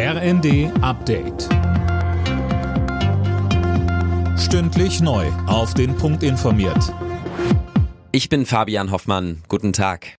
RND Update. Stündlich neu. Auf den Punkt informiert. Ich bin Fabian Hoffmann. Guten Tag.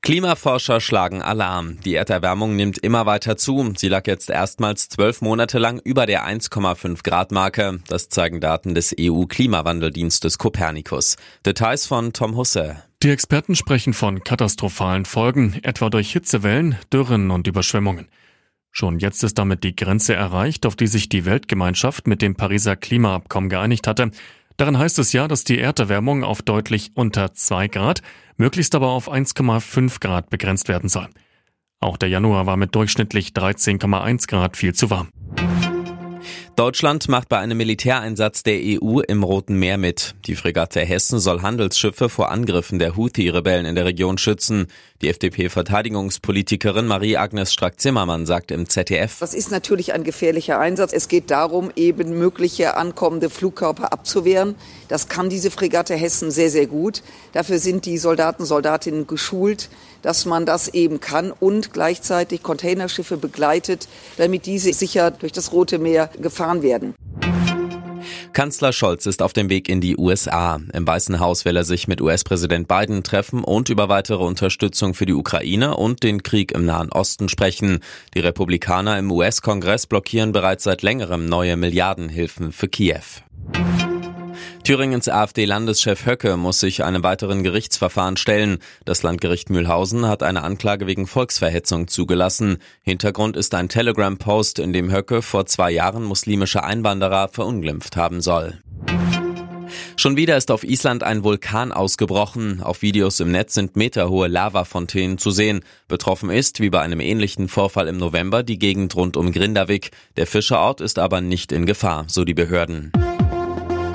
Klimaforscher schlagen Alarm. Die Erderwärmung nimmt immer weiter zu. Sie lag jetzt erstmals zwölf Monate lang über der 1,5 Grad Marke. Das zeigen Daten des EU-Klimawandeldienstes Copernicus. Details von Tom Husse. Die Experten sprechen von katastrophalen Folgen, etwa durch Hitzewellen, Dürren und Überschwemmungen. Schon jetzt ist damit die Grenze erreicht, auf die sich die Weltgemeinschaft mit dem Pariser Klimaabkommen geeinigt hatte. Darin heißt es ja, dass die Erderwärmung auf deutlich unter 2 Grad, möglichst aber auf 1,5 Grad begrenzt werden soll. Auch der Januar war mit durchschnittlich 13,1 Grad viel zu warm. Deutschland macht bei einem Militäreinsatz der EU im Roten Meer mit. Die Fregatte Hessen soll Handelsschiffe vor Angriffen der Houthi-Rebellen in der Region schützen. Die FDP-Verteidigungspolitikerin Marie-Agnes Strack-Zimmermann sagt im ZDF. Das ist natürlich ein gefährlicher Einsatz. Es geht darum, eben mögliche ankommende Flugkörper abzuwehren. Das kann diese Fregatte Hessen sehr, sehr gut. Dafür sind die Soldaten, Soldatinnen geschult, dass man das eben kann und gleichzeitig Containerschiffe begleitet, damit diese sicher durch das Rote Meer gefahren werden. Kanzler Scholz ist auf dem Weg in die USA. Im Weißen Haus will er sich mit US-Präsident Biden treffen und über weitere Unterstützung für die Ukraine und den Krieg im Nahen Osten sprechen. Die Republikaner im US-Kongress blockieren bereits seit längerem neue Milliardenhilfen für Kiew. Thüringens AfD-Landeschef Höcke muss sich einem weiteren Gerichtsverfahren stellen. Das Landgericht Mühlhausen hat eine Anklage wegen Volksverhetzung zugelassen. Hintergrund ist ein Telegram-Post, in dem Höcke vor zwei Jahren muslimische Einwanderer verunglimpft haben soll. Schon wieder ist auf Island ein Vulkan ausgebrochen. Auf Videos im Netz sind meterhohe Lavafontänen zu sehen. Betroffen ist, wie bei einem ähnlichen Vorfall im November, die Gegend rund um Grindavik. Der Fischerort ist aber nicht in Gefahr, so die Behörden.